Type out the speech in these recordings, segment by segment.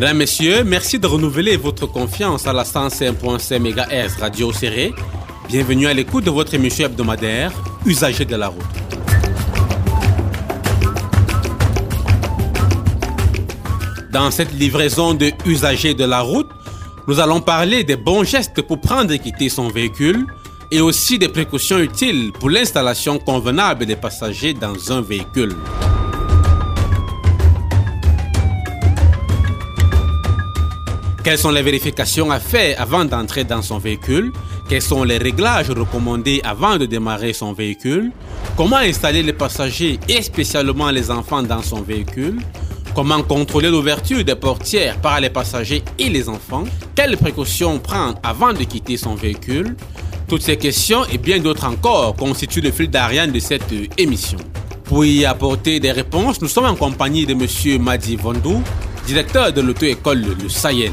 Mesdames, Messieurs, merci de renouveler votre confiance à la 105.5 MHz Radio Serré. Bienvenue à l'écoute de votre émission hebdomadaire Usagers de la route. Dans cette livraison de Usagers de la route, nous allons parler des bons gestes pour prendre et quitter son véhicule et aussi des précautions utiles pour l'installation convenable des passagers dans un véhicule. Quelles sont les vérifications à faire avant d'entrer dans son véhicule? Quels sont les réglages recommandés avant de démarrer son véhicule? Comment installer les passagers et spécialement les enfants dans son véhicule? Comment contrôler l'ouverture des portières par les passagers et les enfants? Quelles précautions prendre avant de quitter son véhicule? Toutes ces questions et bien d'autres encore constituent le fil d'Ariane de cette émission. Pour y apporter des réponses, nous sommes en compagnie de M. Madi Vondou, directeur de l'auto-école Le Sahel.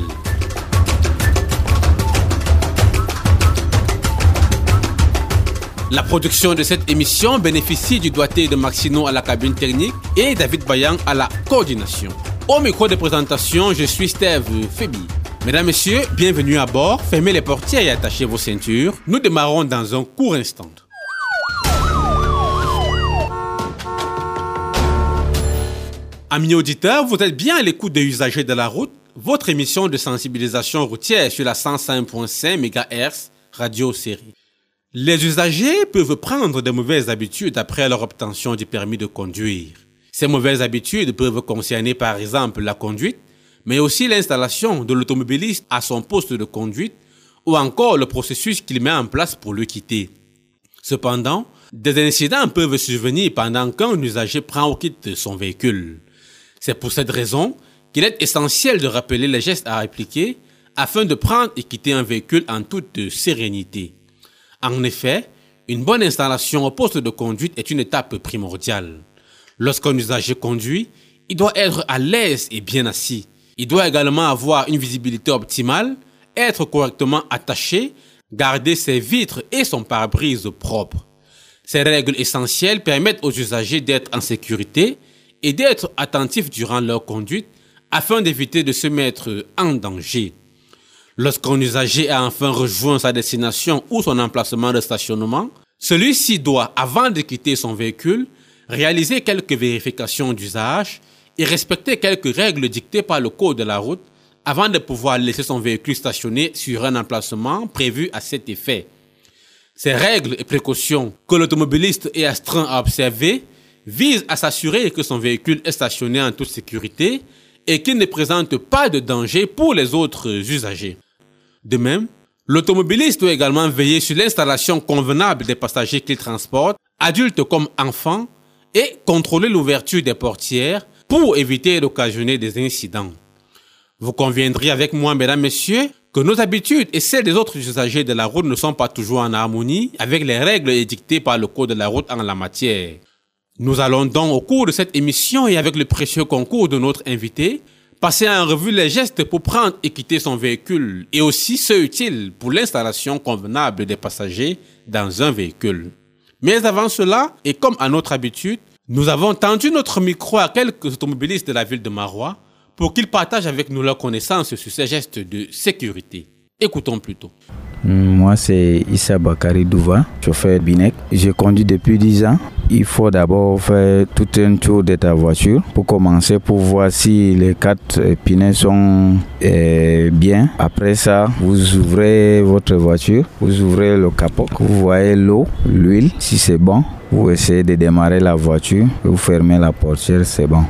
La production de cette émission bénéficie du doigté de Maxino à la cabine technique et David Bayan à la coordination. Au micro de présentation, je suis Steve Febi. Mesdames, Messieurs, bienvenue à bord. Fermez les portières et attachez vos ceintures. Nous démarrons dans un court instant. Amis auditeurs, vous êtes bien à l'écoute des usagers de la route, votre émission de sensibilisation routière sur la 105.5 MHz radio série. Les usagers peuvent prendre de mauvaises habitudes après leur obtention du permis de conduire. Ces mauvaises habitudes peuvent concerner par exemple la conduite, mais aussi l'installation de l'automobiliste à son poste de conduite ou encore le processus qu'il met en place pour le quitter. Cependant, des incidents peuvent survenir pendant qu'un usager prend ou quitte son véhicule. C'est pour cette raison qu'il est essentiel de rappeler les gestes à appliquer afin de prendre et quitter un véhicule en toute sérénité. En effet, une bonne installation au poste de conduite est une étape primordiale. Lorsqu'un usager conduit, il doit être à l'aise et bien assis. Il doit également avoir une visibilité optimale, être correctement attaché, garder ses vitres et son pare-brise propre. Ces règles essentielles permettent aux usagers d'être en sécurité et d'être attentifs durant leur conduite afin d'éviter de se mettre en danger. Lorsqu'un usager a enfin rejoint sa destination ou son emplacement de stationnement, celui-ci doit, avant de quitter son véhicule, réaliser quelques vérifications d'usage et respecter quelques règles dictées par le code de la route avant de pouvoir laisser son véhicule stationné sur un emplacement prévu à cet effet. Ces règles et précautions que l'automobiliste est astreint à observer visent à s'assurer que son véhicule est stationné en toute sécurité et qu'il ne présente pas de danger pour les autres usagers. De même, l'automobiliste doit également veiller sur l'installation convenable des passagers qu'il transporte, adultes comme enfants, et contrôler l'ouverture des portières pour éviter d'occasionner des incidents. Vous conviendrez avec moi, mesdames, messieurs, que nos habitudes et celles des autres usagers de la route ne sont pas toujours en harmonie avec les règles édictées par le Code de la route en la matière. Nous allons donc au cours de cette émission et avec le précieux concours de notre invité, passer en revue les gestes pour prendre et quitter son véhicule et aussi ceux utiles pour l'installation convenable des passagers dans un véhicule. Mais avant cela, et comme à notre habitude, nous avons tendu notre micro à quelques automobilistes de la ville de Marois pour qu'ils partagent avec nous leurs connaissances sur ces gestes de sécurité. Écoutons plutôt. Moi, c'est Issa Bakari Douva, chauffeur Binek. J'ai conduit depuis 10 ans. Il faut d'abord faire tout un tour de ta voiture pour commencer pour voir si les quatre pneus sont eh, bien. Après ça, vous ouvrez votre voiture, vous ouvrez le capot, vous voyez l'eau, l'huile, si c'est bon. Vous essayez de démarrer la voiture, vous fermez la portière, c'est bon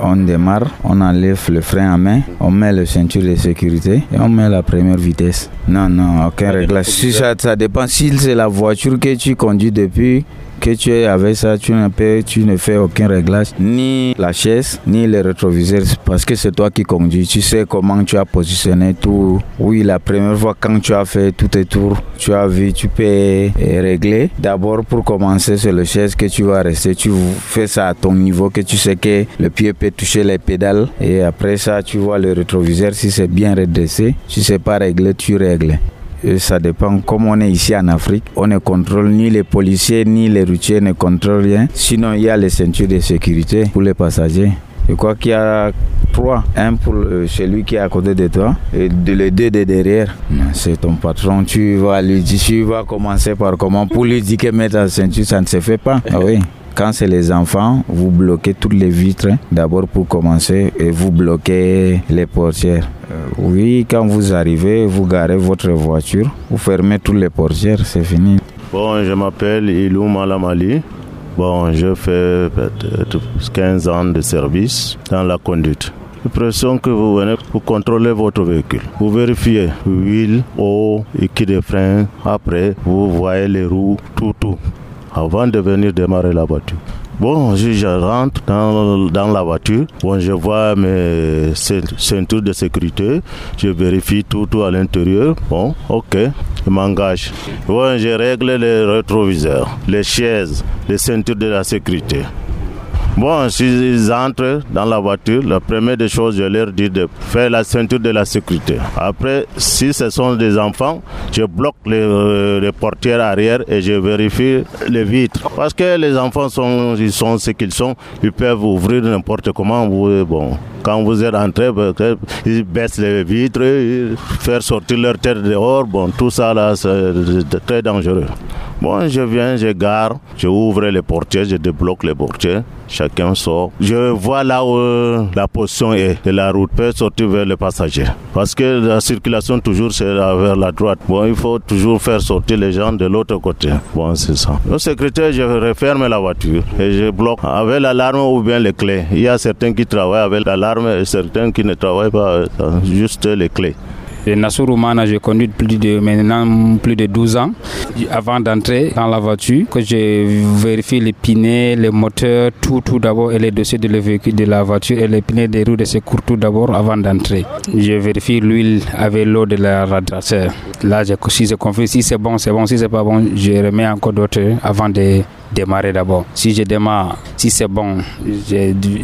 on démarre, on enlève le frein à main, on met le ceinture de sécurité et on met la première vitesse. Non, non, aucun réglage. Si ça, ça dépend si c'est la voiture que tu conduis depuis que tu es avec ça, tu ne, fais aucun réglage, ni la chaise, ni les rétroviseurs, parce que c'est toi qui conduis. Tu sais comment tu as positionné tout. Oui, la première fois quand tu as fait tous tes tours, tu as vu, tu peux régler. D'abord, pour commencer, c'est le chaise que tu vas rester. Tu fais ça à ton niveau, que tu sais que le pied peut toucher les pédales. Et après ça, tu vois le rétroviseur, si c'est bien redressé. Si c'est pas réglé, tu règles ça dépend. Comme on est ici en Afrique, on ne contrôle ni les policiers ni les routiers ne contrôlent rien. Sinon, il y a les ceintures de sécurité pour les passagers. Je crois qu'il y a trois. Un pour celui qui est à côté de toi et les deux de derrière. C'est ton patron. Tu vas lui dire, tu vas commencer par comment Pour lui dire que mettre la ceinture, ça ne se fait pas. Ah oui. Quand c'est les enfants, vous bloquez toutes les vitres d'abord pour commencer et vous bloquez les portières. Euh, oui, quand vous arrivez, vous garez votre voiture, vous fermez toutes les portières, c'est fini. Bon, je m'appelle Ilou Malamali. Bon, je fais peut-être 15 ans de service dans la conduite. L'impression que vous venez pour contrôler votre véhicule. Vous vérifiez huile, eau, équipe de frein. Après, vous voyez les roues, tout, tout avant de venir démarrer la voiture. Bon, je, rentre dans, dans, la voiture. Bon, je vois mes ceintures de sécurité. Je vérifie tout, tout à l'intérieur. Bon, ok, je m'engage. Bon, je règle les rétroviseurs, les chaises, les ceintures de la sécurité. Bon, s'ils entrent dans la voiture, la première des choses, je leur dis de faire la ceinture de la sécurité. Après, si ce sont des enfants, je bloque les, euh, portières arrière et je vérifie les vitres. Parce que les enfants sont, ils sont ce qu'ils sont, ils peuvent ouvrir n'importe comment. Bon, quand vous êtes entré, ils baissent les vitres, faire sortir leur tête dehors. Bon, tout ça là, c'est très dangereux. Bon, je viens, je gare, je ouvre les portières, je débloque les portières, chacun sort. Je vois là où la position est de la route peut sortir vers le passager. Parce que la circulation toujours c'est vers la droite. Bon, il faut toujours faire sortir les gens de l'autre côté. Bon, c'est ça. Au secrétaire, je referme la voiture et je bloque avec l'alarme ou bien les clés. Il y a certains qui travaillent avec l'alarme et certains qui ne travaillent pas, juste les clés. Et Nassou j'ai conduit plus de, maintenant plus de 12 ans. Avant d'entrer dans la voiture, que je vérifie les pinets, les moteurs, tout, tout d'abord, et les dossiers de, véhicule, de la voiture et les pinets des roues de secours tout d'abord avant d'entrer. Je vérifie l'huile avec l'eau de la radiateur. Là, si je confie, si c'est bon, c'est bon. Si c'est pas bon, je remets encore d'autres avant de démarrer d'abord. Si je démarre, si c'est bon,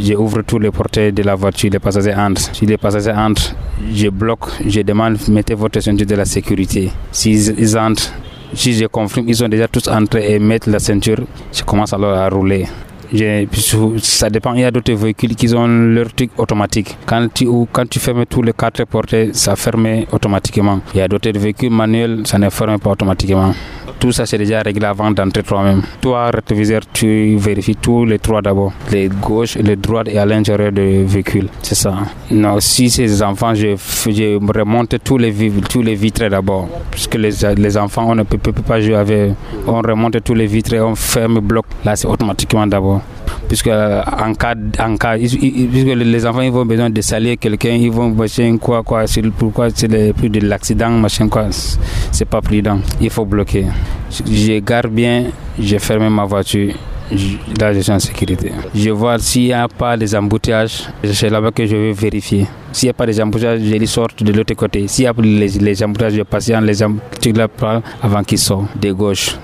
j'ouvre tous les portails de la voiture, les passagers entrent. Si les passagers entrent, je bloque, je demande, mettez votre ceinture de la sécurité. S'ils ils entrent, si je confirme, ils sont déjà tous entrés et mettent la ceinture, je commence alors à rouler ça dépend. Il y a d'autres véhicules qui ont leur truc automatique. Quand tu, quand tu fermes tous les quatre portes, ça ferme automatiquement. Il y a d'autres véhicules manuels, ça ne ferme pas automatiquement. Tout ça, c'est déjà réglé avant d'entrer toi-même. Toi, rétroviseur, tu vérifies tous les trois d'abord. Les gauches, les droites et à l'intérieur du véhicule. C'est ça. Non, si ces enfants, je, je remonte tous les, tous les vitres d'abord. Puisque les, les enfants, on ne peut, peut pas jouer avec. On remonte tous les vitres, on ferme, bloc. Là, c'est automatiquement d'abord puisque en cas, en cas puisque les enfants ils vont besoin de salir quelqu'un, ils vont machin quoi quoi, pourquoi c'est plus de l'accident machin quoi, c'est pas prudent, il faut bloquer. Je garde bien, je ferme ma voiture. Là, je suis en sécurité. Je vois s'il n'y a pas des embouteillages, c'est là-bas que je vais vérifier. S'il n'y a pas des embouteillages, je les sorte de l'autre côté. S'il y a les, les embouteillages, je passe les embouteillages avant qu'ils sortent de gauche.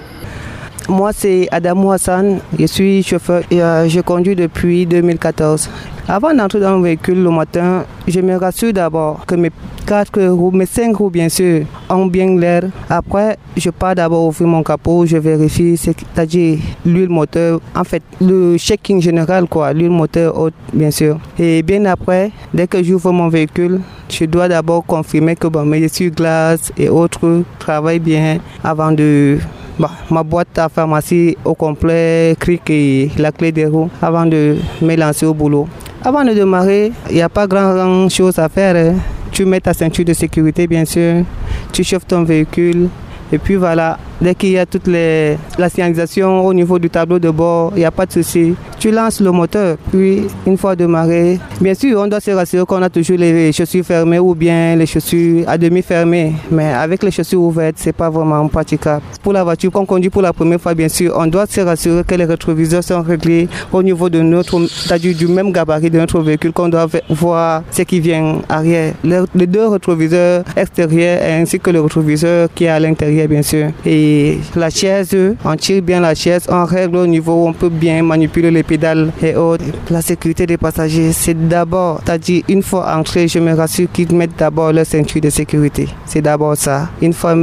Moi, c'est Adamou Hassan. Je suis chauffeur et euh, je conduis depuis 2014. Avant d'entrer dans le véhicule le matin, je me rassure d'abord que mes quatre roues, mes cinq roues bien sûr, ont bien l'air. Après, je pars d'abord ouvrir mon capot, je vérifie, c'est-à-dire l'huile moteur, en fait, le checking général, quoi, l'huile moteur haute, bien sûr. Et bien après, dès que j'ouvre mon véhicule, je dois d'abord confirmer que bon, mes essuie-glaces et autres travaillent bien avant de bah, ma boîte à pharmacie au complet, cric et la clé des roues avant de me lancer au boulot. Avant de démarrer, il n'y a pas grand chose à faire. Hein. Tu mets ta ceinture de sécurité, bien sûr. Tu chauffes ton véhicule. Et puis voilà, Dès qu'il y a toute la signalisation au niveau du tableau de bord, il n'y a pas de souci. Tu lances le moteur, puis une fois démarré, bien sûr, on doit se rassurer qu'on a toujours les chaussures fermées ou bien les chaussures à demi fermées. Mais avec les chaussures ouvertes, c'est pas vraiment praticable. Pour la voiture qu'on conduit pour la première fois, bien sûr, on doit se rassurer que les rétroviseurs sont réglés au niveau de notre, du même gabarit de notre véhicule, qu'on doit voir ce qui vient arrière. Les, deux rétroviseurs extérieurs ainsi que le rétroviseur qui est à l'intérieur, bien sûr. Et la chaise, on tire bien la chaise, on règle au niveau où on peut bien manipuler les pédales et autres. La sécurité des passagers, c'est d'abord, c'est-à-dire une fois entré, je me rassure qu'ils mettent d'abord leur ceinture de sécurité. C'est d'abord ça. Une fois,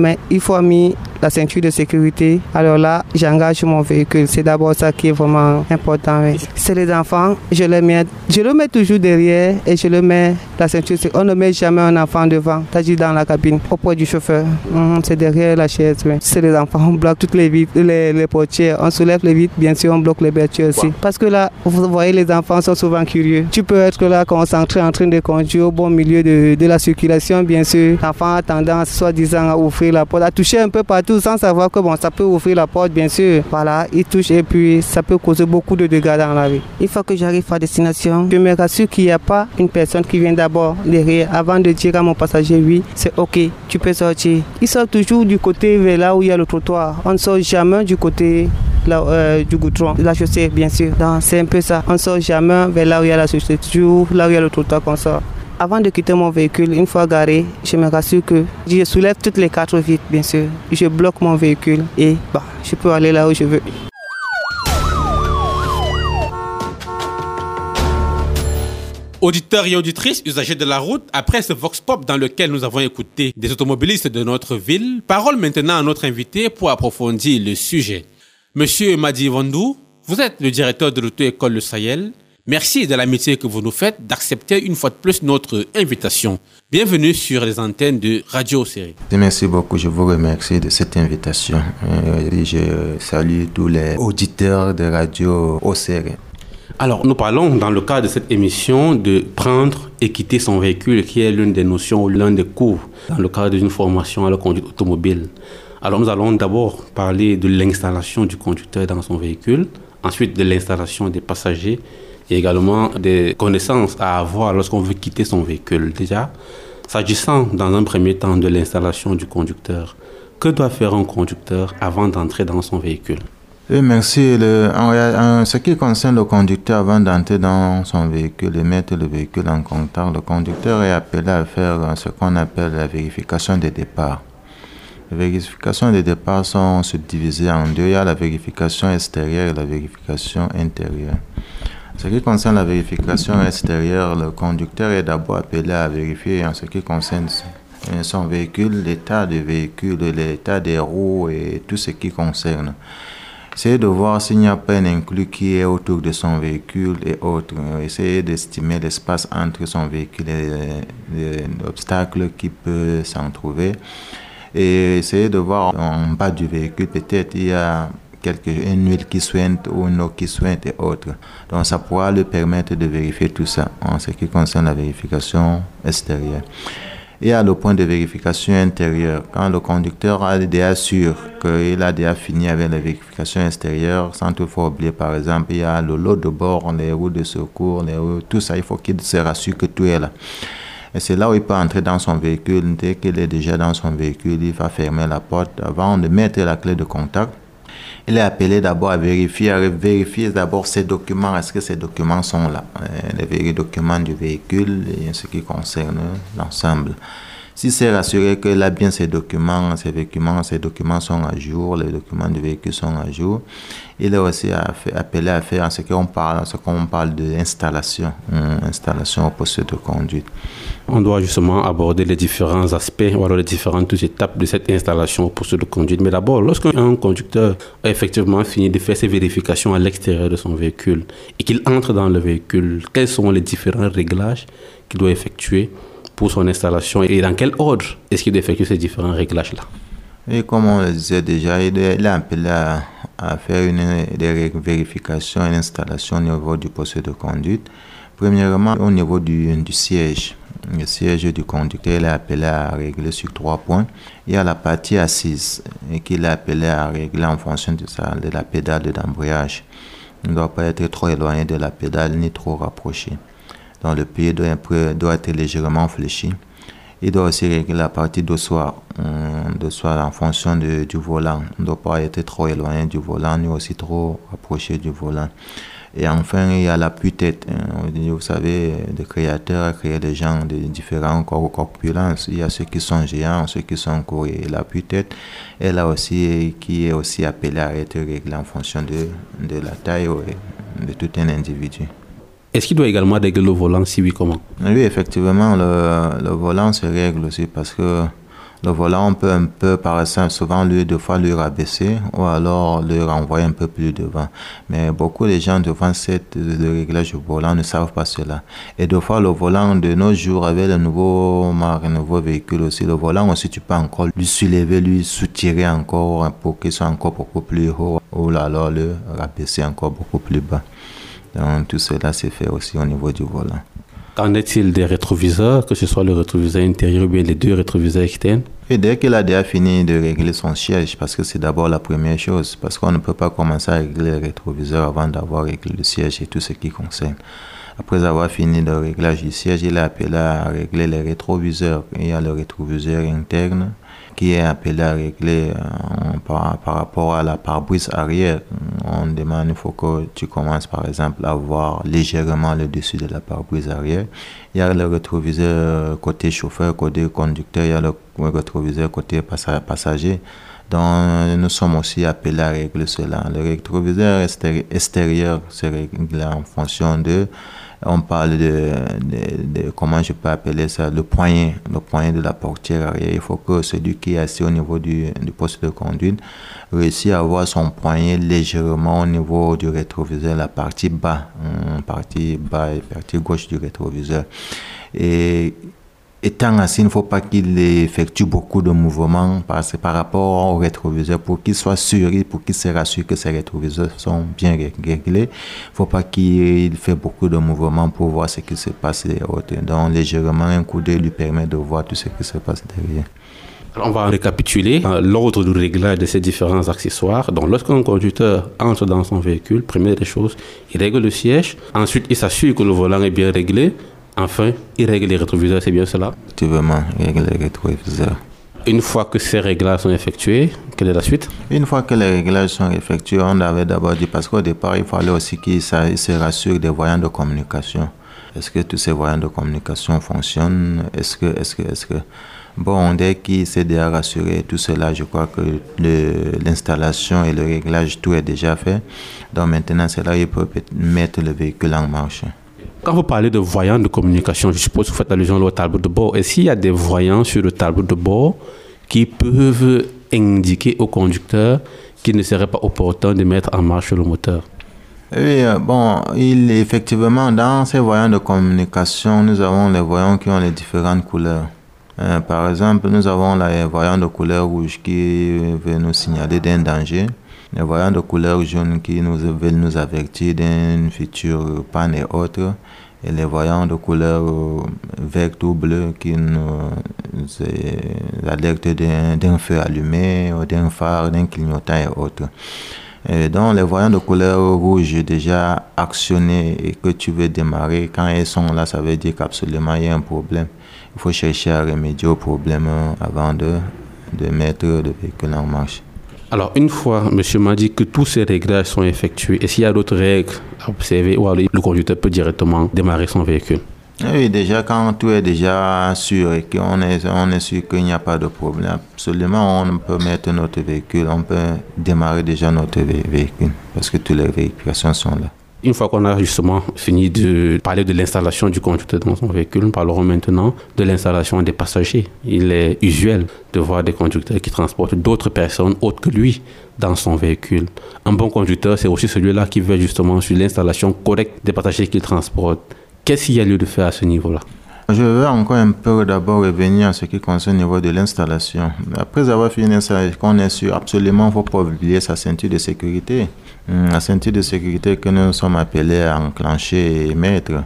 mis la ceinture de sécurité, alors là, j'engage mon véhicule. C'est d'abord ça qui est vraiment important. C'est les enfants, je les mets, je le mets toujours derrière et je le mets la ceinture. On ne met jamais un enfant devant, dit dans la cabine, auprès du chauffeur. Mhm, c'est derrière la chaise. C'est les enfants, on bloque toutes les vitres, les, les portières, on soulève les vitres, bien sûr, on bloque les voitures aussi. Parce que là, vous voyez, les enfants sont souvent curieux. Tu peux être là concentré en train de conduire au bon milieu de, de la circulation, bien sûr. L'enfant a tendance, soi-disant, à ouvrir la porte, à toucher un peu partout sans savoir que bon, ça peut ouvrir la porte, bien sûr. Voilà, il touche et puis ça peut causer beaucoup de dégâts dans la vie. Une fois que j'arrive à destination, je me rassure qu'il n'y a pas une personne qui vient d'abord derrière avant de dire à mon passager oui, c'est ok, tu peux sortir. Il sort toujours du côté vers là où il y a le trottoir. On ne sort jamais du côté là, euh, du goudron, la chaussée, bien sûr. C'est un peu ça. On ne sort jamais vers là où il y a la chaussée, toujours là où il y a le trottoir qu'on sort. Avant de quitter mon véhicule, une fois garé, je me rassure que je soulève toutes les quatre vitres, bien sûr. Je bloque mon véhicule et bah, je peux aller là où je veux. Auditeurs et auditrices, usagers de la route, après ce vox pop dans lequel nous avons écouté des automobilistes de notre ville, parole maintenant à notre invité pour approfondir le sujet. Monsieur Madi Vandou, vous êtes le directeur de l'auto-école Le Sahel. Merci de l'amitié que vous nous faites d'accepter une fois de plus notre invitation. Bienvenue sur les antennes de Radio Série. Merci beaucoup, je vous remercie de cette invitation. Euh, je salue tous les auditeurs de Radio Série. Alors, nous parlons dans le cadre de cette émission de prendre et quitter son véhicule, qui est l'une des notions ou l'un des cours dans le cadre d'une formation à la conduite automobile. Alors, nous allons d'abord parler de l'installation du conducteur dans son véhicule, ensuite de l'installation des passagers également des connaissances à avoir lorsqu'on veut quitter son véhicule. Déjà, s'agissant dans un premier temps de l'installation du conducteur, que doit faire un conducteur avant d'entrer dans son véhicule? Merci. en, ce qui concerne le conducteur, avant d'entrer dans son véhicule et mettre le véhicule en contact, le conducteur est appelé à faire ce qu'on appelle la vérification des départs. Les vérifications des départs sont subdivisées en deux. Il y a la vérification extérieure et la vérification intérieure. Ce qui concerne la vérification extérieure, le conducteur est d'abord appelé à vérifier en ce qui concerne son véhicule, l'état du véhicule, l'état des roues et tout ce qui concerne. Essayez de voir s'il n'y a pas un inclus qui est autour de son véhicule et autres. Essayez d'estimer l'espace entre son véhicule et l'obstacle qui peut s'en trouver. Et essayez de voir en bas du véhicule, peut-être il y a quelque, une huile qui sointe ou une eau qui sointe et autres. Donc ça pourra lui permettre de vérifier tout ça en ce qui concerne la vérification extérieure et à le point de vérification intérieure. Quand le conducteur a déjà sûr qu'il a déjà fini avec la vérification extérieure, sans toutefois oublier, par exemple, il y a le lot de bord, les roues de secours, les tout ça, il faut qu'il se rassure que tout est là. Et c'est là où il peut entrer dans son véhicule. Dès qu'il est déjà dans son véhicule, il va fermer la porte avant de mettre la clé de contact il est appelé d'abord à vérifier, à vérifier d'abord ces documents, est-ce que ces documents sont là, euh, les documents du véhicule et ce qui concerne l'ensemble. Si c'est rassuré qu'il a bien ses documents, ses documents, ses documents sont à jour, les documents du véhicule sont à jour, il est aussi appelé à faire ce qu'on parle, ce qu'on parle d'installation, hein, installation au poste de conduite. On doit justement aborder les différents aspects ou alors les différentes étapes de cette installation au poste de conduite. Mais d'abord, lorsqu'un conducteur a effectivement fini de faire ses vérifications à l'extérieur de son véhicule et qu'il entre dans le véhicule, quels sont les différents réglages qu'il doit effectuer pour son installation et dans quel ordre est-ce qu'il doit effectuer ces différents réglages-là Et comme on le disait déjà, il est appelé à, faire une des vérifications et une installation au niveau du poste de conduite. Premièrement, au niveau du, siège. Le siège du conducteur il est appelé à régler sur trois points. Il y a la partie assise qu'il est appelé à régler en fonction de, ça, de la pédale d'embrayage. Il ne doit pas être trop éloigné de la pédale ni trop rapproché dans le pied doit, être légèrement fléchi. Il doit aussi régler la partie de soi, euh, de soi en fonction du volant. On ne doit pas être trop éloigné du volant, ni aussi trop approché du volant. Et enfin, il y a l'appui-tête. Hein. Vous savez, les créateurs créent des gens de différents corpulences. Il y a ceux qui sont géants, ceux qui sont courts. Et l'appui-tête est là aussi, qui est aussi appelé à être réglé en fonction de la taille de tout un individu. Est-ce qu'il doit également régler le volant Si oui, comment? Oui, effectivement, le, volant se règle aussi parce que Le volant, on peut un peu, par exemple, souvent, lui, deux fois, le rabaisser ou alors le renvoyer un peu plus devant. Mais beaucoup de gens devant cette, le réglage du volant ne savent pas cela. Et deux fois, le volant de nos jours, avec le nouveau marque, nouveau véhicule aussi, le volant aussi, tu peux encore lui soulever, lui soutirer encore pour qu'il soit encore beaucoup plus haut ou alors le rabaisser encore beaucoup plus bas. Donc, tout cela, c'est fait aussi au niveau du volant. Qu'en est-il des rétroviseurs, que ce soit le rétroviseur intérieur ou bien les deux rétroviseurs externes? Et dès qu'il a déjà fini de régler son siège, parce que c'est d'abord la première chose, parce qu'on ne peut pas commencer à régler le rétroviseur avant d'avoir réglé le siège et tout ce qui concerne. Après avoir fini le réglage du siège, il a appelé à régler les rétroviseurs. Il y a le rétroviseur interne qui est appelé à régler euh, par, rapport à la pare-brise arrière. On demande, il faut que tu commences par exemple à voir légèrement le dessus de la pare-brise arrière. Il y a le rétroviseur côté chauffeur, côté conducteur, il y a le rétroviseur côté passager. Donc, nous sommes aussi appelés à régler cela. Le rétroviseur extérieur se règle en fonction de on parle de, de, comment je peux appeler ça, le poignet, le poignet de la portière arrière. Il faut que celui qui est assis au niveau du, poste de conduite réussisse à avoir son poignet légèrement au niveau du rétroviseur, la partie bas, hum, partie bas et partie gauche du rétroviseur. Et étant assis, il ne faut pas qu'il effectue beaucoup de mouvements par, par rapport au rétroviseur pour qu'il soit sûr, pour qu'il se rassure que ses rétroviseurs sont bien réglés. Il ne faut pas qu'il fait beaucoup de mouvements pour voir ce qui se passe Donc, légèrement, un coup d'œil lui permet de voir tout ce qui se passe derrière. Alors on va récapituler euh, l'ordre du réglage de ces différents accessoires. Donc, lorsqu'un conducteur entre dans son véhicule, première des choses, il règle le siège. Ensuite, il s'assure que le volant est bien réglé. Enfin, il règle les rétroviseurs, c'est bien cela? Effectivement, il règle les rétroviseurs? Une fois que ces réglages sont effectués, quelle est la suite? Une fois que les réglages sont effectués, on avait d'abord dit, parce qu'au départ, il fallait aussi qu'il se rassure des voyants de communication. Est-ce que tous ces voyants de communication fonctionnent? Est-ce que, est-ce que, est-ce que... Bon, dès qu'il s'est déjà rassuré, tout cela, je crois que l'installation et le réglage, tout est déjà fait. Donc maintenant, c'est là qu'il peut mettre le véhicule en marche. Quand vous parlez de voyants de communication, je suppose que vous faites allusion au tableau de bord. Est-ce qu'il y a des voyants sur le tableau de bord qui peuvent indiquer au conducteur qu'il ne serait pas opportun de mettre en marche le moteur? Oui, euh, bon, il, effectivement, dans ces voyants de communication, nous avons les voyants qui ont les différentes couleurs. Euh, par exemple, nous avons les voyants de couleur rouge qui veulent nous signaler d'un danger les voyants de couleur jaune qui nous veulent nous avertir d'une future panne et autres, et les voyants de couleur verte ou bleu qui nous alertent d'un feu allumé, d'un phare, d'un clignotant et autres. Et donc, les voyants de couleur rouge déjà actionnés et que tu veux démarrer, quand ils sont là, ça veut dire qu'absolument il y a un problème. Il faut chercher à remédier au problème avant de, de mettre le véhicule en marche. Alors, une fois, monsieur m'a dit que tous ces réglages sont effectués, est-ce qu'il y a d'autres règles à observer le conducteur peut directement démarrer son véhicule oui, déjà quand tout est déjà sûr et qu'on est, sûr qu'il n'y a pas de problème, absolument on peut mettre notre véhicule, on peut démarrer déjà notre véhicule parce que toutes les vérifications sont là. Une fois qu'on a justement fini de parler de l'installation du conducteur dans son véhicule, nous parlerons maintenant de l'installation des passagers. Il est usuel de voir des conducteurs qui transportent d'autres personnes autres que lui dans son véhicule. Un bon conducteur, c'est aussi celui-là qui veut justement sur l'installation correcte des passagers qu'il transporte. Qu'est-ce qu'il y a lieu de faire à ce niveau-là? Je veux encore un peu d'abord revenir à ce qui concerne le niveau de l'installation. Après avoir fini l'installation, on est sûr, absolument, il ne faut pas oublier sa ceinture de sécurité. Hmm, la ceinture de sécurité que nous sommes appelés à enclencher et mettre.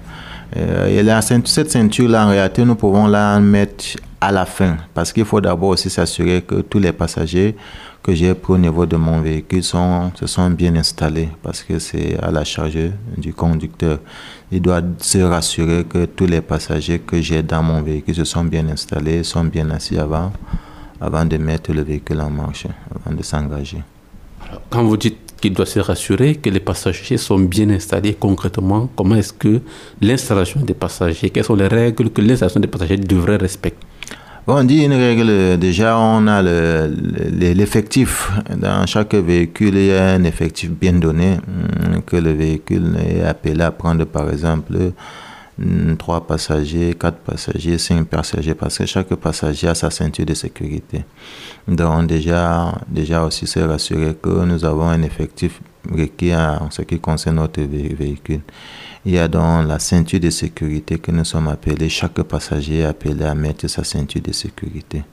Euh, et la, cette ceinture-là, en réalité, nous pouvons la mettre à la fin parce qu'il faut d'abord aussi s'assurer que tous les passagers que j'ai au niveau de mon véhicule sont, se sont bien installés parce que c'est à la charge du conducteur. Il doit se rassurer que tous les passagers que j'ai dans mon véhicule se sont bien installés, sont bien assis avant, avant de mettre le véhicule en marche, avant de s'engager. Quand vous dites qu'il doit se rassurer que les passagers sont bien installés concrètement, comment est-ce que l'installation des passagers, quelles sont les règles que l'installation des passagers devrait respecter? On dit une règle, déjà on a l'effectif. Dans chaque véhicule, il y a un effectif bien donné, hum, que le véhicule est appelé à prendre par exemple trois passagers, quatre passagers, cinq passagers, parce que chaque passager a sa ceinture de sécurité. Donc déjà, déjà aussi c'est rassurer que nous avons un effectif requis en ce qui concerne notre véhicule. Il y a donc la ceinture de sécurité que nous sommes appelés, chaque passager est appelé à mettre sa ceinture de sécurité.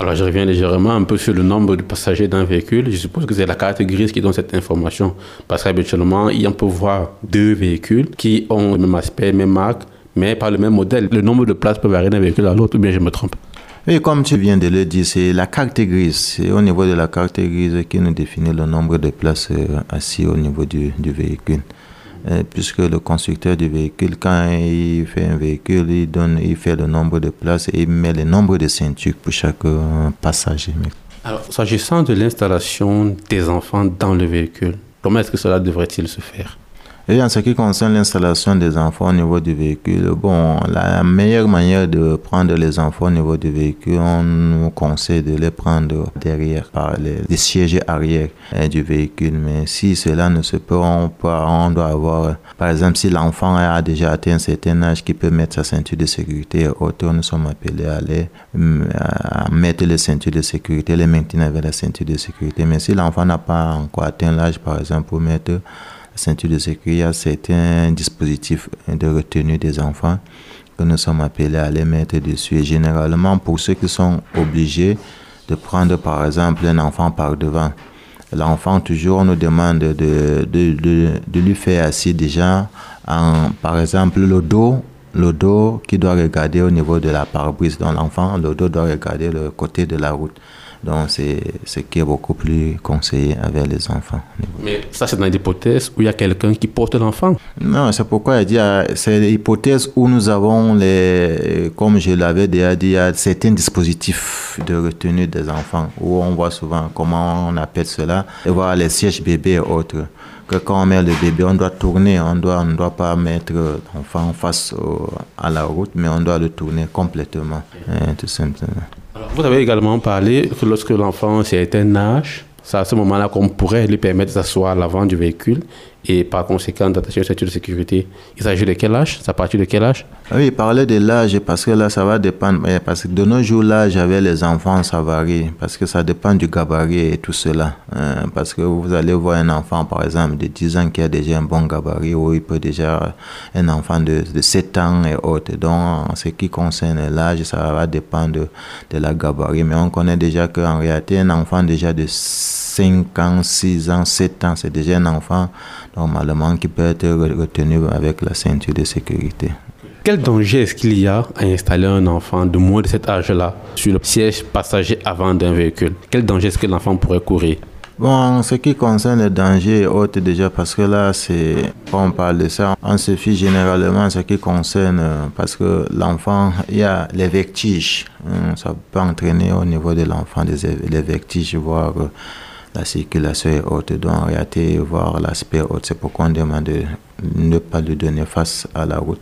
Alors, je reviens légèrement un peu sur le nombre de passagers d'un véhicule. Je suppose que c'est la carte grise qui donne cette information. Parce qu'habituellement, a peut voir deux véhicules qui ont le même aspect, même marque, mais pas le même modèle. Le nombre de places peut varier d'un véhicule à l'autre, ou bien je me trompe? Oui, comme tu viens de le dire, c'est la carte grise. C'est au niveau de la carte grise qui nous définit le nombre de places euh, assis au niveau du véhicule. Euh, puisque le constructeur du véhicule, quand il fait un véhicule, il, donne, il fait le nombre de places et il met le nombre de ceintures pour chaque euh, passager. Alors, s'agissant de l'installation des enfants dans le véhicule, comment est-ce que cela devrait-il se faire? Et en ce qui concerne l'installation des enfants au niveau du véhicule, bon, la meilleure manière de prendre les enfants au niveau du véhicule, on nous conseille de les prendre derrière, par les, sièges arrière hein, du véhicule. Mais si cela ne se peut, on, on doit avoir, par exemple, si l'enfant a déjà atteint un certain âge qui peut mettre sa ceinture de sécurité autour, nous sommes appelés à aller à mettre les ceintures de sécurité, les maintenir avec la ceinture de sécurité. Mais si l'enfant n'a pas encore atteint l'âge, par exemple, pour mettre ceinture de sécurité, c'est un dispositif de retenue des enfants que nous sommes appelés à les mettre dessus. Et généralement, pour ceux qui sont obligés de prendre par exemple un enfant par devant, l'enfant toujours nous demande de, de, de, lui faire assis déjà en, par exemple, le dos le dos qui doit regarder au niveau de la pare-brise. Donc l'enfant, le dos doit regarder le côté de la route. Donc, c'est ce qui est beaucoup plus conseillé avec les enfants. Mais ça, c'est dans l'hypothèse où il y a quelqu'un qui porte l'enfant. Non, c'est pourquoi ah, c'est l'hypothèse où nous avons, les, comme je l'avais déjà dit, il y a certains dispositifs de retenue des enfants, où on voit souvent, comment on appelle cela, et voir les sièges bébés et autres que quand on met le bébé, on doit tourner, on doit, ne doit pas mettre l'enfant face à la route, mais on doit le tourner complètement, hein, tout simplement. Vous avez également parlé que lorsque l'enfant c'est un âge, c'est à ce moment-là qu'on pourrait lui permettre d'asseoir à l'avant du véhicule et par conséquent d'attacher une ceinture de sécurité. Il s'agit de quel âge? C'est à partir de quel âge? Oui, il parlait de l'âge parce que là, ça va dépendre. Parce que de nos jours, l'âge avec les enfants, ça varie parce que ça dépend du gabarit et tout cela. Hein. parce que vous allez voir un enfant, par exemple, de 10 ans qui a déjà un bon gabarit ou il peut déjà un enfant de, de 7 ans et autres. Donc, en ce qui concerne l'âge, ça va dépendre de, de la gabarit. Mais on connaît déjà qu'en réalité, un enfant déjà de 5 ans, 6 ans, 7 ans, c'est déjà un enfant normalement qui peut être retenu avec la ceinture de sécurité. Quel danger est-ce qu'il y a à installer un enfant de moins de cet âge-là sur le siège passager avant d'un véhicule? Quel danger est-ce que l'enfant pourrait courir? Bon, ce qui concerne le danger haute déjà, parce que là, c'est, quand on parle de ça, on se fie généralement ce qui concerne, parce que l'enfant, il y a les vertiges. Hein, ça peut entraîner au niveau de l'enfant des les vertiges, voire la circulation est haute. Donc en réalité, voir l'aspect haute, c'est pourquoi on demande de ne pas lui donner face à la route.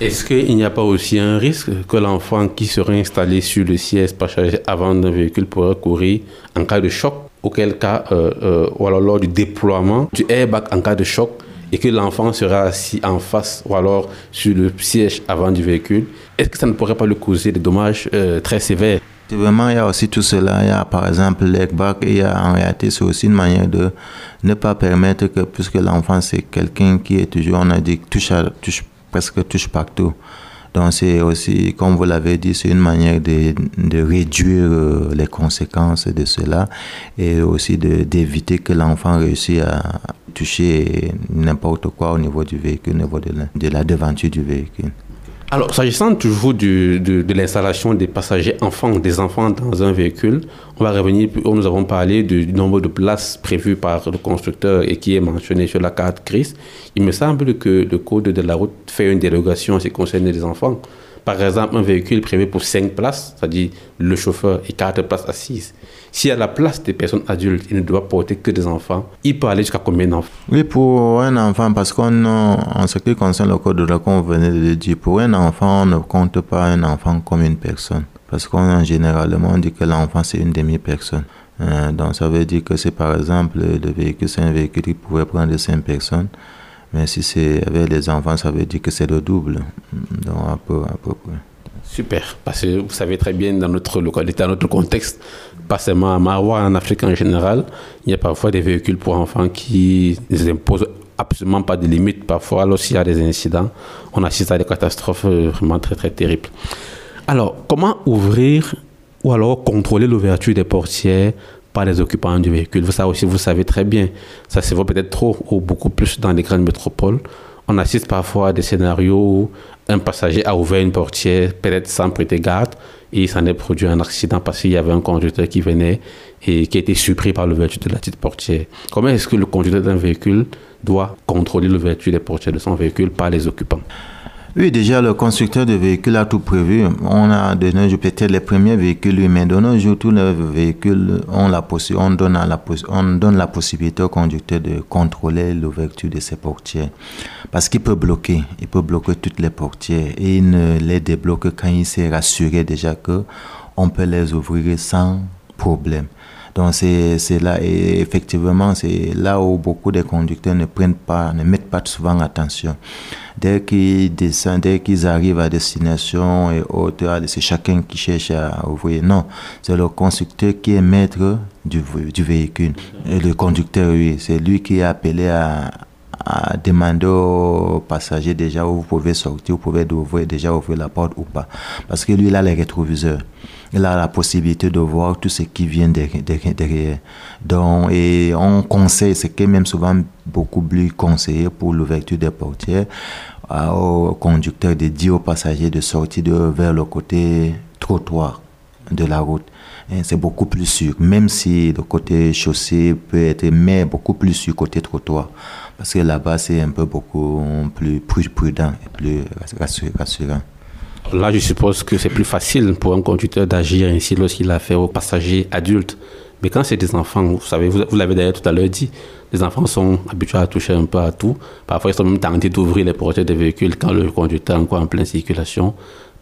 Est-ce qu'il n'y a pas aussi un risque que l'enfant qui serait installé sur le siège passager avant d'un véhicule pourrait courir en cas de choc, auquel cas, euh, euh, ou alors lors du déploiement du airbag en cas de choc, et que l'enfant sera assis en face ou alors sur le siège avant du véhicule, est-ce que ça ne pourrait pas lui causer des dommages euh, très sévères? Effectivement, il y a aussi tout cela. Il y a par exemple l'airbag. Il y a en réalité, c'est aussi une manière de ne pas permettre que, puisque l'enfant c'est quelqu'un qui est toujours, on a dit, touche, à, touche presque touche partout. Donc c'est aussi, comme vous l'avez dit, c'est une manière de, de réduire euh, les conséquences de cela et aussi d'éviter que l'enfant réussisse à toucher n'importe quoi au niveau du véhicule, au niveau de la, de la devanture du véhicule. Alors, s'agissant toujours de, de l'installation des passagers enfants, des enfants dans un véhicule, on va revenir, nous avons parlé du nombre de places prévues par le constructeur et qui est mentionné sur la carte grise. Il me semble que le code de la route fait une dérogation qui concerne les enfants. Par exemple, un véhicule prévu pour 5 places, c'est-à-dire le chauffeur et 4 places assises. Si à la place des personnes adultes, il ne doit porter que des enfants, il peut aller jusqu'à combien d'enfants? Oui, pour un enfant, parce qu'en en ce qui concerne le code de la on venait de dire, pour un enfant, on ne compte pas un enfant comme une personne. Parce qu'en généralement, dit que l'enfant, c'est une demi-personne. Euh, donc, ça veut dire que c'est par exemple, le véhicule, c'est un véhicule qui pouvait prendre 5 personnes. Mais si c'est avec les enfants, ça veut dire que c'est le double. Donc, un peu, à peu près. Super, parce que vous savez très bien dans notre localité, dans notre contexte, pas seulement à Marois, en Afrique en général, il y a parfois des véhicules pour enfants qui imposent absolument pas de limites. Parfois, lorsqu'il y a des incidents, on assiste à des catastrophes euh, vraiment très très terribles. Alors, comment ouvrir ou alors contrôler l'ouverture des portières par les occupants du véhicule? Ça aussi, vous savez très bien. Ça se voit peut-être trop ou beaucoup plus dans les grandes métropoles. On assiste parfois à des scénarios un passager a ouvert une portière, peut-être sans prêter garde, et il s'en est produit un accident parce qu'il y avait un conducteur qui venait et qui a été surpris par l'ouverture de la petite portière. Comment est-ce que le conducteur d'un véhicule doit contrôler l'ouverture des portières de son véhicule par les occupants? Oui, déjà, le constructeur de véhicules a tout prévu. On a de nos jours peut-être les premiers véhicules, mais de nos jours, tous les véhicules ont la on, donne la, on donne la possibilité au conducteur de contrôler l'ouverture de ses portières. Parce qu'il peut bloquer, il peut bloquer toutes les portières et il ne les débloque quand il s'est rassuré déjà que on peut les ouvrir sans problème. Donc c'est là, et effectivement, c'est là où beaucoup de conducteurs ne prennent pas, ne mettent pas souvent attention. Dès qu'ils descendent, dès qu'ils arrivent à destination et autres, c'est chacun qui cherche à ouvrir. Non, c'est le constructeur qui est maître du, du véhicule. Et le conducteur, oui, c'est lui qui est appelé à, à demander aux passagers déjà où vous pouvez sortir, vous pouvez déjà ouvrir la porte ou pas. Parce que lui, il a les rétroviseurs. Il a la possibilité de voir tout ce qui vient derrière. Donc, et on conseille, ce qui est même souvent beaucoup plus conseillé pour l'ouverture des portières, au conducteur de dire aux passagers de sortir de, vers le côté trottoir de la route. C'est beaucoup plus sûr, même si le côté chaussée peut être, mais beaucoup plus sûr côté trottoir. Parce que là-bas, c'est un peu beaucoup plus, prudent et plus rassurant. Là, je suppose que c'est plus facile pour un conducteur d'agir ainsi lorsqu'il a fait aux passagers adultes. Mais quand c'est des enfants, vous savez, vous, l'avez d'ailleurs tout à l'heure dit, les enfants sont habitués à toucher un peu à tout. Parfois, ils sont même tentés d'ouvrir les portières des véhicules quand le conducteur est encore en pleine circulation.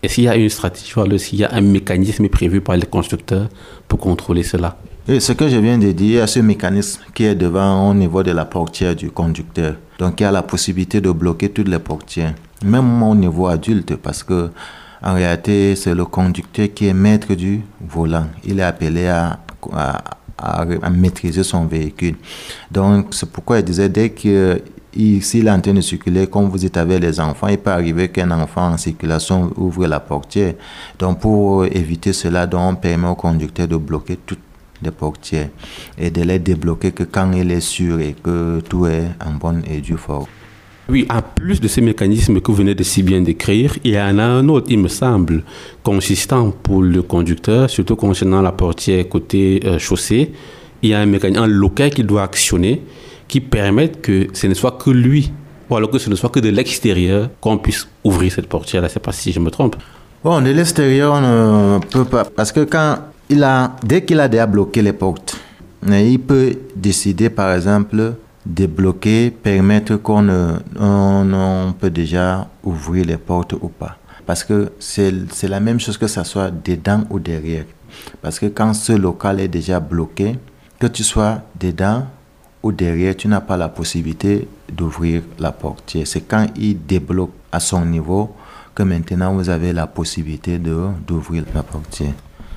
Est-ce qu'il y a une stratégie, ou y a un mécanisme prévu par les constructeurs pour contrôler cela? Et ce que je viens de dire, a ce mécanisme qui est devant au niveau de la portière du conducteur. Donc il y a la possibilité de bloquer toutes les portières, même au niveau adulte, parce que en réalité, c'est le conducteur qui est maître du volant. Il est appelé à, à, maîtriser son véhicule. Donc c'est pourquoi il disait dès que en train de circuler, comme vous êtes avec les enfants, il peut arriver qu'un enfant en circulation ouvre la portière. Donc, pour éviter cela, donc, on permet au conducteur de bloquer toutes des portières et de les débloquer que quand il est sûr et que tout est en bonne et due forme. Oui, en plus de ces mécanismes que vous venez de si bien décrire, il y en a un autre, il me semble, consistant pour le conducteur, surtout concernant la portière côté euh, chaussée. Il y a un mécanisme, un local qu'il doit actionner qui permette que ce ne soit que lui, ou alors que ce ne soit que de l'extérieur qu'on puisse ouvrir cette portière-là. Je ne sais pas si je me trompe. Bon, de l'extérieur, on ne peut pas. Parce que quand il a, dès qu'il a déjà bloqué les portes, il peut décider, par exemple, de bloquer, permettre qu'on on, peut déjà ouvrir les portes ou pas. Parce que c'est la même chose que ça soit dedans ou derrière. Parce que quand ce local est déjà bloqué, que tu sois dedans ou derrière, tu n'as pas la possibilité d'ouvrir la porte. C'est quand il débloque à son niveau que maintenant vous avez la possibilité d'ouvrir la porte.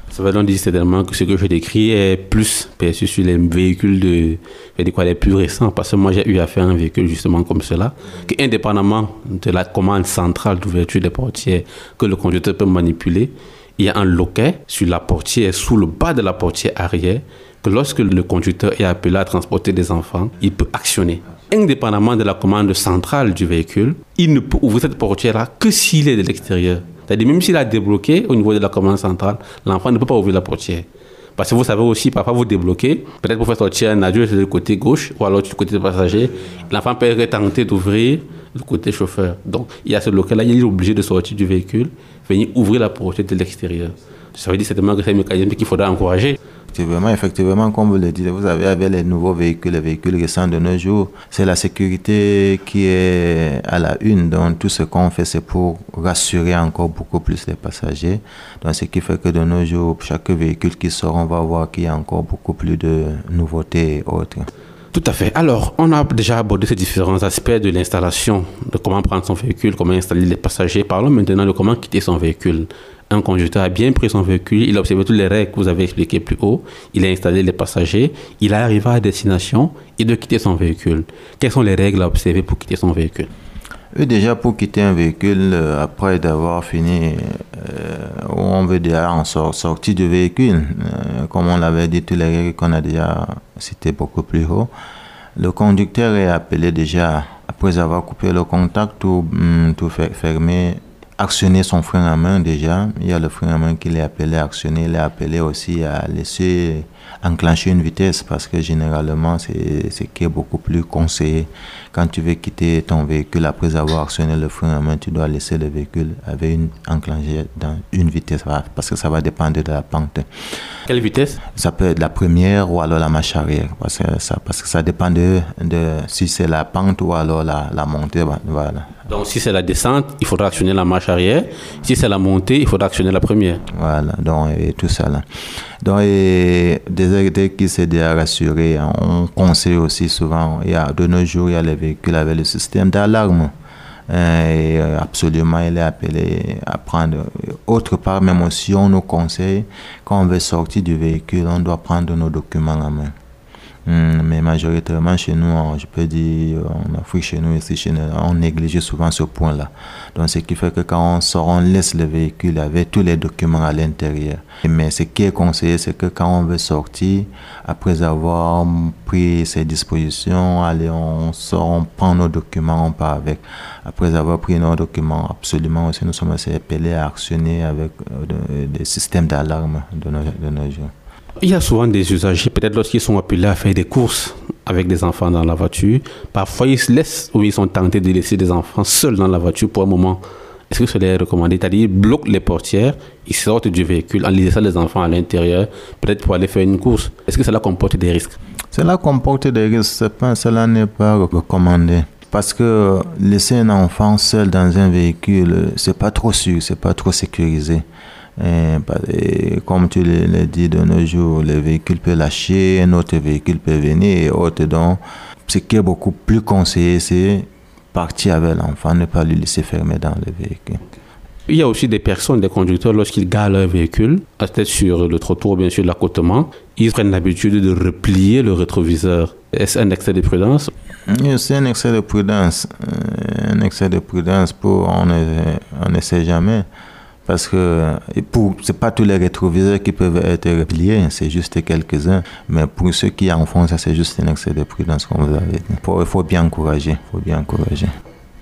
Ça veut donc dire certainement que ce que je décris est plus perçu sur les véhicules de, quoi, les plus récents, parce que moi j'ai eu affaire à un véhicule justement comme cela, qui indépendamment de la commande centrale d'ouverture des portières que le conducteur peut manipuler, il y a un loquet sur la portière, sous le bas de la portière arrière, que lorsque le conducteur est appelé à transporter des enfants, il peut actionner. Indépendamment de la commande centrale du véhicule, il ne peut ouvrir cette portière-là que s'il est de l'extérieur. C'est-à-dire, même s'il a débloqué au niveau de la commande centrale, l'enfant ne peut pas ouvrir la portière. Parce que vous savez aussi, parfois vous débloquez, peut-être pour faire sortir un adulte du côté gauche ou alors du côté passager, l'enfant peut être tenté d'ouvrir le côté chauffeur. Donc, il y a ce local-là, il est obligé de sortir du véhicule, venir ouvrir la portière de l'extérieur. Ça veut dire certainement que c'est un mécanisme qu'il faudra encourager. Effectivement, effectivement, comme vous le dites, vous avez avec les nouveaux véhicules, les véhicules récents de nos jours, c'est la sécurité qui est à la une. Donc tout ce qu'on fait, c'est pour rassurer encore beaucoup plus les passagers. Donc ce qui fait que de nos jours, chaque véhicule qui sort, on va voir qu'il y a encore beaucoup plus de nouveautés et autres. Tout à fait. Alors, on a déjà abordé ces différents aspects de l'installation, de comment prendre son véhicule, comment installer les passagers. Parlons maintenant de comment quitter son véhicule. Un conducteur a bien pris son véhicule, il a observé toutes les règles que vous avez expliquées plus haut, il a installé les passagers, il a arrivé à destination et de quitter son véhicule. Quelles sont les règles à observer pour quitter son véhicule? Déjà, pour quitter un véhicule, euh, après d'avoir fini, euh, on veut déjà en sortir du véhicule, euh, comme on l'avait dit, tous les règles qu'on a déjà citées beaucoup plus haut, le conducteur est appelé déjà, après avoir coupé le contact ou hum, tout fermé, actionner son frein à main déjà. Il y a le frein à main qu'il est appelé à actionner. Il est appelé aussi à laisser enclencher une vitesse parce que généralement c'est ce qui est beaucoup plus conseillé. Quand tu veux quitter ton véhicule après avoir actionné le frein à main, tu dois laisser le véhicule avec une enclenché dans une vitesse parce que ça va dépendre de la pente. Quelle vitesse? Ça peut être la première ou alors la marche arrière parce que ça, parce que ça dépend de, de si c'est la pente ou alors la, la montée. Voilà. Donc si c'est la descente, il faudra actionner la marche arrière. Si c'est la montée, il faudra actionner la première. Voilà, donc et tout ça là. Donc et, dès qui s'est déjà rassuré, hein, on conseille aussi souvent, il y a, de nos jours, il y a les véhicules avec le système d'alarme. Euh, et euh, absolument, il est appelé à prendre. Autre part, même aussi, on nous conseille, quand on veut sortir du véhicule, on doit prendre nos documents en main. Hmm, mais majoritairement chez nous, je peux dire, en Afrique, chez nous, ici, chez nous, on néglige souvent ce point-là. Donc, ce qui fait que quand on sort, on laisse le véhicule avec tous les documents à l'intérieur. Mais ce qui est conseillé, c'est que quand on veut sortir, après avoir pris ses dispositions, allez, on sort, on prend nos documents, on part avec. Après avoir pris nos documents, absolument aussi, nous sommes assez appelés à actionner avec euh, des systèmes d'alarme de nos, de nos jours. Il y a souvent des usagers, peut-être lorsqu'ils sont appelés à faire des courses avec des enfants dans la voiture, parfois ils se laissent ou ils sont tentés de laisser des enfants seuls dans la voiture pour un moment. Est-ce que cela est recommandé? C'est-à-dire, ils bloquent les portières, ils sortent du véhicule en laissant les enfants à l'intérieur, peut-être pour aller faire une course. Est-ce que cela comporte des risques? Cela comporte des risques, cela n'est pas recommandé. Parce que laisser un enfant seul dans un véhicule, c'est pas trop sûr, c'est pas trop sécurisé. Et, comme tu l'as dit de nos jours, le véhicule peut lâcher, un autre véhicule peut venir et autre. Donc, ce qui est beaucoup plus conseillé, c'est partir avec l'enfant, ne pas le laisser fermer dans le véhicule. Il y a aussi des personnes, des conducteurs, lorsqu'ils garent leur véhicule, à tête sur le trottoir, bien sûr, l'accotement, ils prennent l'habitude de replier le rétroviseur. Est-ce un excès de prudence? C'est un excès de prudence. Euh, un excès de prudence pour on ne sait jamais. Parce que pour c'est pas tous les rétroviseurs qui peuvent être repliés, c'est juste quelques-uns. Mais pour ceux qui en font, ça c'est juste un excès de prudence, comme vous avez dit. Il faut, bien encourager. faut bien encourager.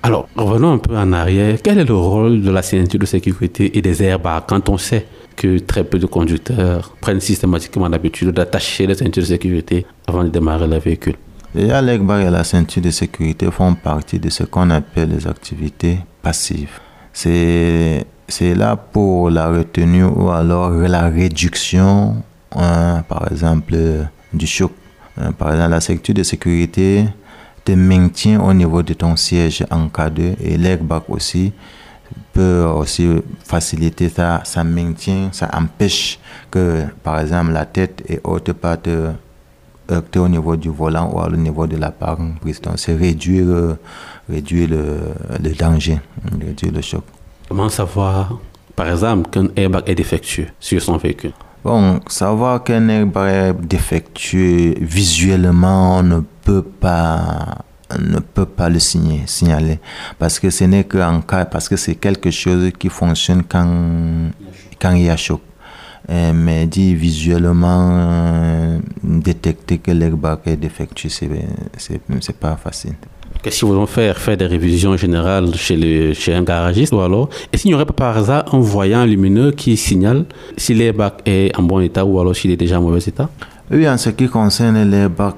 Alors, revenons un peu en arrière. Quel est le rôle de la ceinture de sécurité et des airbags quand on sait que très peu de conducteurs prennent systématiquement l'habitude d'attacher les ceintures de sécurité avant de démarrer le véhicule? Déjà, l'airbag et la ceinture de sécurité font partie de ce qu'on appelle les activités passives. C'est c'est là pour la retenue ou alors la réduction, hein, par exemple, du choc. Hein, par exemple, la sécurité de sécurité te maintient au niveau de ton siège en cas de, et l'airbag aussi peut aussi faciliter ça, ça maintient, ça empêche que, par exemple, la tête et autres pas te heurter au niveau du volant ou au niveau de la. Donc, c'est réduire, réduire le danger, réduire le choc. Comment savoir, par exemple, qu'un airbag est défectueux sur son véhicule? Bon, savoir qu'un airbag est défectueux visuellement, on ne peut pas ne peut pas le signaler parce que ce n'est qu'en cas parce que c'est quelque chose qui fonctionne quand quand il y a choc. Euh, mais dit visuellement euh, détecter que l'airbag est défectueux, c'est c'est pas facile. Qu'est-ce qu'ils vont faire Faire des révisions générales chez, le, chez un garagiste ou alors Est-ce qu'il n'y aurait pas par hasard un voyant lumineux qui signale si l'airbag est en bon état ou alors s'il est déjà en mauvais état? Oui, en ce qui concerne l'airbag,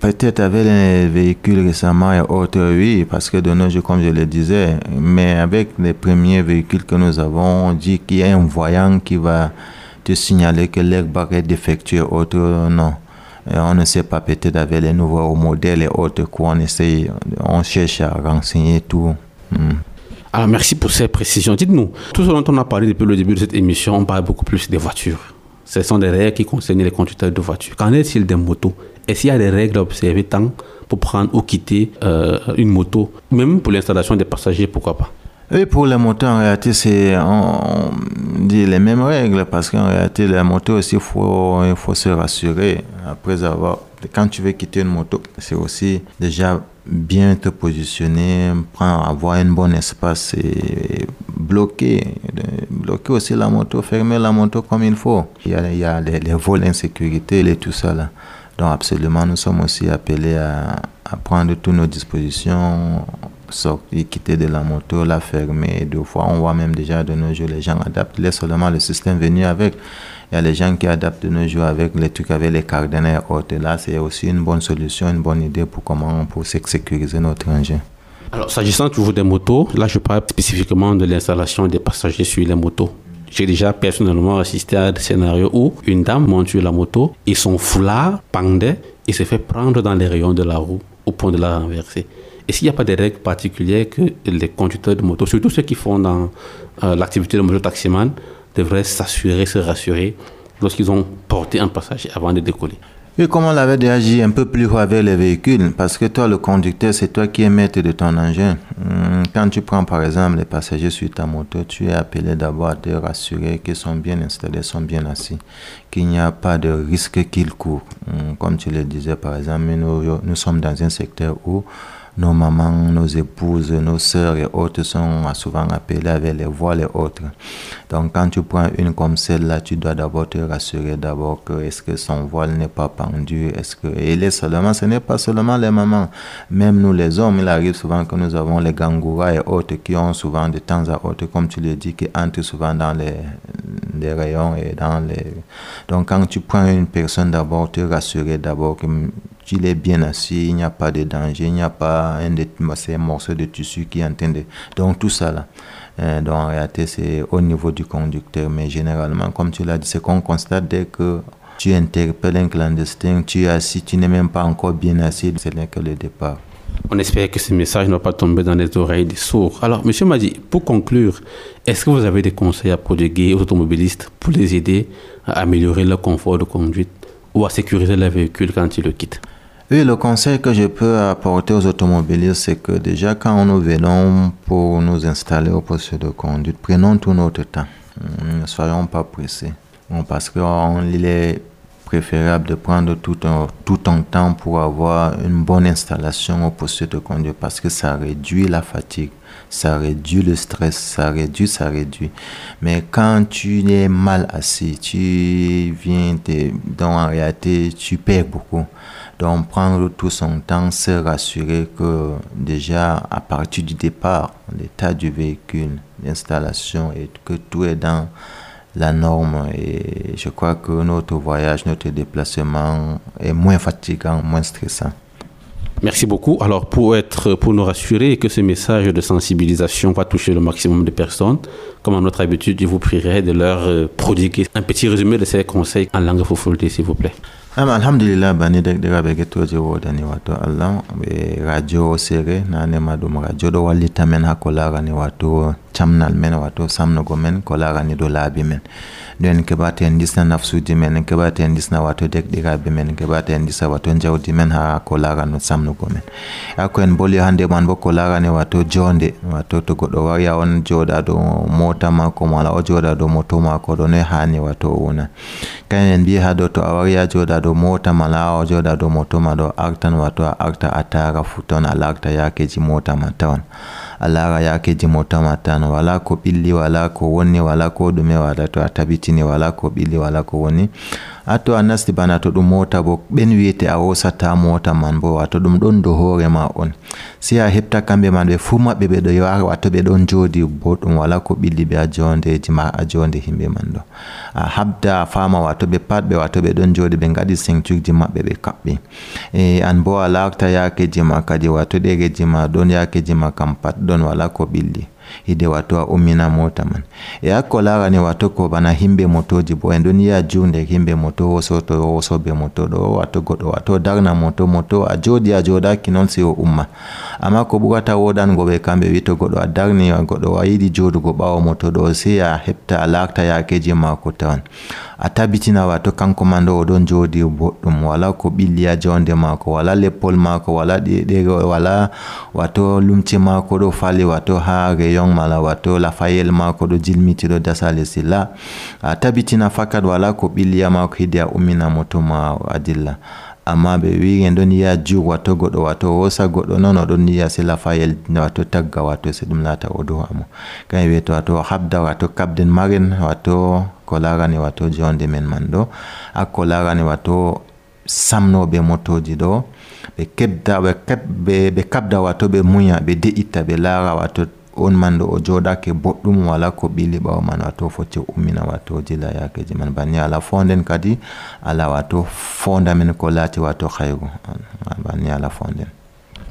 peut-être avec les véhicules récemment et autres, oui, parce que de nos jours, comme je le disais, mais avec les premiers véhicules que nous avons, on dit qu'il y a un voyant qui va te signaler que l'airbag est défectueux, autre non on ne sait pas peut-être avec les nouveaux modèles et autres qu'on essaye, on cherche à renseigner tout. Hmm. Alors merci pour ces précisions. Dites-nous, tout ce dont on a parlé depuis le début de cette émission, on parle beaucoup plus des voitures. Ce sont des règles qui concernent les conducteurs de voitures. Qu'en est-il des motos? Est-ce qu'il y a des règles à observer tant pour prendre ou quitter euh, une moto, même pour l'installation des passagers, pourquoi pas? Oui, pour les motos, en réalité, c'est on, dit les mêmes règles parce qu'en réalité, les motos aussi, il faut, se rassurer après avoir. Quand tu veux quitter une moto, c'est aussi déjà bien te positionner, avoir un bon espace et bloquer, bloquer aussi la moto, fermer la moto comme il faut. Il y a, les, vols insécurité et tout ça là. Donc absolument, nous sommes aussi appelés à, à prendre toutes nos dispositions, sortir, quitter de la moto, la fermer. Deux fois, on voit même déjà de nos jours, les gens adaptent. Laisse seulement le système venir avec. Il y a les gens qui adaptent de nos jours avec les trucs, avec les cadenas et autres. Là, c'est aussi une bonne solution, une bonne idée pour comment pour sécuriser notre engin. Alors, s'agissant toujours des motos, là, je parle spécifiquement de l'installation des passagers sur les motos. J'ai déjà personnellement assisté à des scénarios où une dame monte sur la moto et son foulard pendait et se fait prendre dans les rayons de la roue au point de la renverser. Est-ce qu'il n'y a pas des règles particulières que les conducteurs de moto, surtout ceux qui font dans euh, l'activité de moto-taximan, devraient s'assurer, se rassurer lorsqu'ils ont porté un passager avant de décoller? Oui, comme on l'avait déjà dit un peu plus haut avec les véhicules, parce que toi, le conducteur, c'est toi qui es maître de ton engin. Quand tu prends par exemple les passagers sur ta moto, tu es appelé d'abord à te rassurer qu'ils sont bien installés, sont bien assis, qu'il n'y a pas de risque qu'ils courent. Comme tu le disais par exemple, nous sommes dans un secteur où nos mamans, nos épouses, nos sœurs et autres sont souvent appelées avec les voiles et autres. Donc quand tu prends une comme celle-là, tu dois d'abord te rassurer d'abord que est-ce que son voile n'est pas pendu, est-ce que et est seulement, ce n'est pas seulement les mamans, même nous les hommes, il arrive souvent que nous avons les gangouras et autres qui ont souvent de temps à autre, comme tu le dis, qui entrent souvent dans les, les rayons et dans les. Donc quand tu prends une personne d'abord, te rassurer d'abord que qu'il est bien assis, il n'y a pas de danger, il n'y a pas un, de, morceau de tissu qui est en train de... Donc tout ça là. Euh, donc en réalité, c'est au niveau du conducteur. Mais généralement, comme tu l'as dit, c'est qu'on constate dès que tu interpelles un clandestin, tu es assis, tu n'es même pas encore bien assis, ce n'est que le départ. On espère que ce message ne va pas tomber dans les oreilles des sourds. Alors, Monsieur Madi, pour conclure, est-ce que vous avez des conseils à prodiguer aux automobilistes pour les aider à améliorer leur confort de conduite ou à sécuriser leur véhicule quand ils le quittent? Oui, le conseil que je peux apporter aux automobilistes, c'est que déjà quand nous venons pour nous installer au poste de conduite, prenons tout notre temps. Ne soyons pas pressés. parce qu'il est préférable de prendre tout un, tout temps pour avoir une bonne installation au poste de conduite parce que ça réduit la fatigue, ça réduit le stress, ça réduit, ça réduit. Mais quand tu es mal assis, tu viens, dans en réalité, tu perds beaucoup. Donc prendre tout son temps, se rassurer que déjà à partir du départ, l'état du véhicule, l'installation et que tout est dans la norme et je crois que notre voyage, notre déplacement est moins fatigant, moins stressant. Merci beaucoup. Alors pour être, pour nous rassurer que ce message de sensibilisation va toucher le maximum de personnes, comme à notre habitude, je vous prierai de leur euh, prodiguer un petit résumé de ces conseils en langue fofoulte, s'il vous plaît. Am alhamdulillah bani degdiraɓe gettoje wodani wato allah be radio sere nanema ɗum radio ɗo wallita men ha ko larani wato camnal men wato samnugo men ko larani do laabi men. Nden keɓata en disna nafsuji men en keɓata en disna wato dekɗiraɓe men en keɓata en disa wato jawdi men ha ko larano samnugo men. Hakko en boli hande man bo ko larani wato jonde wato to goɗɗo wari on joɗa ɗo mota mako mala o joɗa ɗo moto mako ɗo hani wato wona kayen bi mbi ha do to a wari a joɗa dow mota mala o joɗa moto ma ɗo artan wato a arta a tara fu ton yakeji mota ma tawan a yakeji mota ma tan wala ko ɓilli wala ko wonni wala ko ɗume wala to a tabitini wala ko ɓilli wala ko woni hatto a nasti bana to ɗum mota bo ɓen wiyete a wosata mota man bo wato ɗum ɗon do hoore ma on. Sey a heɓta kamɓe man ɓe fuu maɓɓe ɓeɗo yara wato ɓe ɗon jodi bo ɗum wala ko ɓilli ɓe a jondeji ma a jonde himɓe man ɗo. A habda a fama wato ɓe pat ɓe wato ɓe ɗon jooɗi ɓe gaɗi sencurji maɓɓe ɓe kaɓɓi. E an bo a larta yakeji ma kadi wato ɗereji ma ɗon yakeji ma kam pat ɗon wala ko ɓilli. Hide wato a ummina mota man. E hakko larani wato ko bana himɓe motoji bo en ɗon yiya junde himɓe moto wosoto wosoɓe moto ɗo wato goɗɗo wato darna moto moto a joɗi a joɗaki noon si o umma. Ama ko ɓurata woɗango ɓe kamɓe wi to goɗɗo a darni goɗɗo a yiɗi joɗugo ɓawo moto ɗo si a heɓta a larta yakeji mako tawan a tabitina wato kanko man ɗo jodi boɗɗum wala ko ɓilliya jonde mako wala leppol mako wala ɗeɗe wala wato lumce mako ɗo fali wato ha rayon mala wato lafayel mako ɗo jilmitiɗo ɗo dasale sila la a tabitina fakat wala ko ɓilliya mako hidi a ummina moto ma a dilla amma ɓe wi en ɗon yiya jur wato goɗɗo wato wosa goɗɗo noon oɗon yiya sila fayel wato tagga wato se ɗum laata o dow amo kañum wiye to wato habda wato kabden maren wato ko larani wato jonde men man ɗo hakko larani wato samnoɓe motoji ɗo ɓe kebda ɓe kabda wato ɓe muya ɓe de'itta ɓe lara wato on man o boɗɗum wala ko ɓili ɓawo man wato ummina wato jila yakeji. Man banni ala fonden kadi ala wato fonda men ko wato banni ala fonden.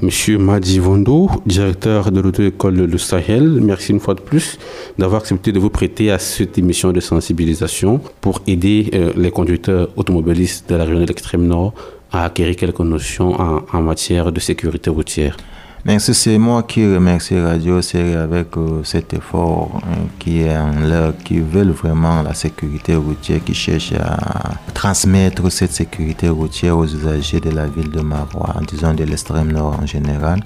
Monsieur Madi Vondo, directeur de l'auto-école Le Sahel, merci une fois de plus d'avoir accepté de vous prêter à cette émission de sensibilisation pour aider euh, les conducteurs automobilistes de la région de l'extrême nord à acquérir quelques notions en matière de sécurité routière. Merci, c'est moi qui remercie Radio Série avec euh, cet effort hein, qui est en leur, qui veulent vraiment la sécurité routière, qui cherchent à transmettre cette sécurité routière aux usagers de la ville de Marois, disons de l'extrême nord en général.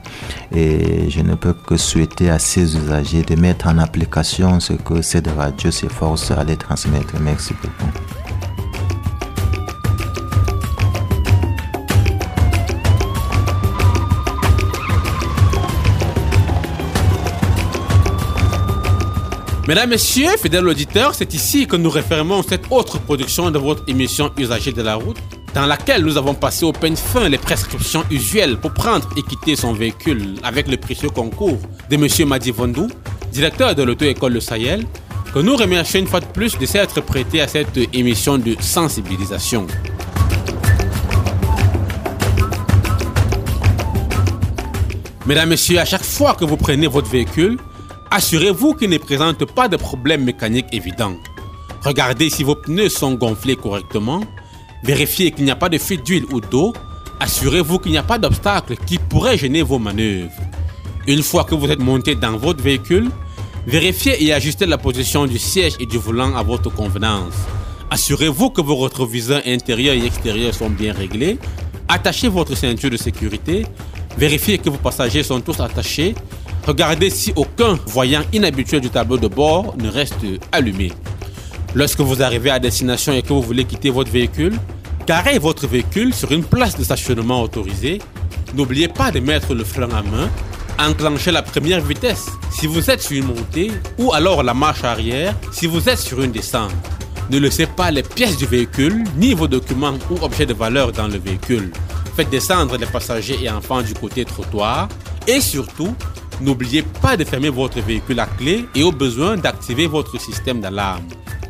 Et je ne peux que souhaiter à ces usagers de mettre en application ce que cette radio s'efforce à les transmettre. Merci beaucoup. Mesdames, Messieurs, fidèles auditeurs, c'est ici que nous référons cette autre production de votre émission Usagers de la route, dans laquelle nous avons passé au peigne fin les prescriptions usuelles pour prendre et quitter son véhicule avec le précieux concours de M. Madi Vondou, directeur de l'auto-école Le Sahel, que nous remercions une fois de plus de s'être prêté à cette émission de sensibilisation. Mesdames, Messieurs, à chaque fois que vous prenez votre véhicule, Assurez-vous qu'il ne présente pas de problème mécanique évident. Regardez si vos pneus sont gonflés correctement. Vérifiez qu'il n'y a pas de fuite d'huile ou d'eau. Assurez-vous qu'il n'y a pas d'obstacle qui pourrait gêner vos manœuvres. Une fois que vous êtes monté dans votre véhicule, vérifiez et ajustez la position du siège et du volant à votre convenance. Assurez-vous que vos rétroviseurs intérieurs et extérieurs sont bien réglés. Attachez votre ceinture de sécurité. Vérifiez que vos passagers sont tous attachés Regardez si aucun voyant inhabituel du tableau de bord ne reste allumé. Lorsque vous arrivez à destination et que vous voulez quitter votre véhicule, garez votre véhicule sur une place de stationnement autorisée. N'oubliez pas de mettre le frein à main, enclenchez la première vitesse si vous êtes sur une montée ou alors la marche arrière si vous êtes sur une descente. Ne laissez pas les pièces du véhicule ni vos documents ou objets de valeur dans le véhicule. Faites descendre les passagers et enfants du côté trottoir et surtout, N'oubliez pas de fermer votre véhicule à clé et au besoin d'activer votre système d'alarme.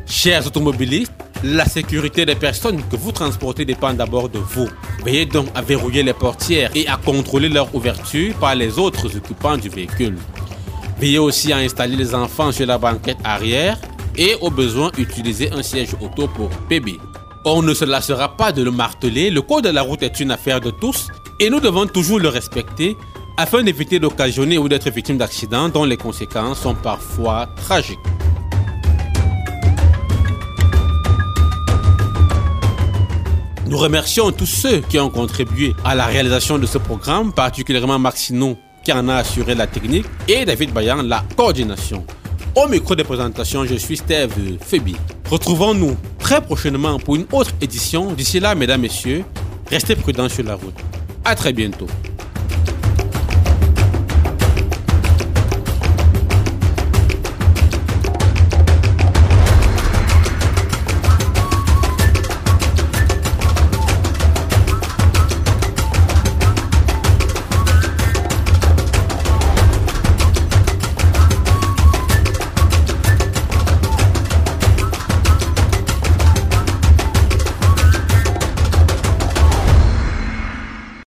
Chers automobilistes, la sécurité des personnes que vous transportez dépend d'abord de vous. Veillez donc à verrouiller les portières et à contrôler leur ouverture par les autres occupants du véhicule. Veillez aussi à installer les enfants sur la banquette arrière et au besoin utiliser un siège auto pour bébé. On ne se lassera pas de le marteler, le code de la route est une affaire de tous et nous devons toujours le respecter afin d'éviter d'occasionner ou d'être victime d'accidents dont les conséquences sont parfois tragiques. Nous remercions tous ceux qui ont contribué à la réalisation de ce programme, particulièrement Maxino qui en a assuré la technique et David Bayan la coordination. Au micro de présentation, je suis Steve Febi. Retrouvons-nous très prochainement pour une autre édition. D'ici là, mesdames, messieurs, restez prudents sur la route. À très bientôt.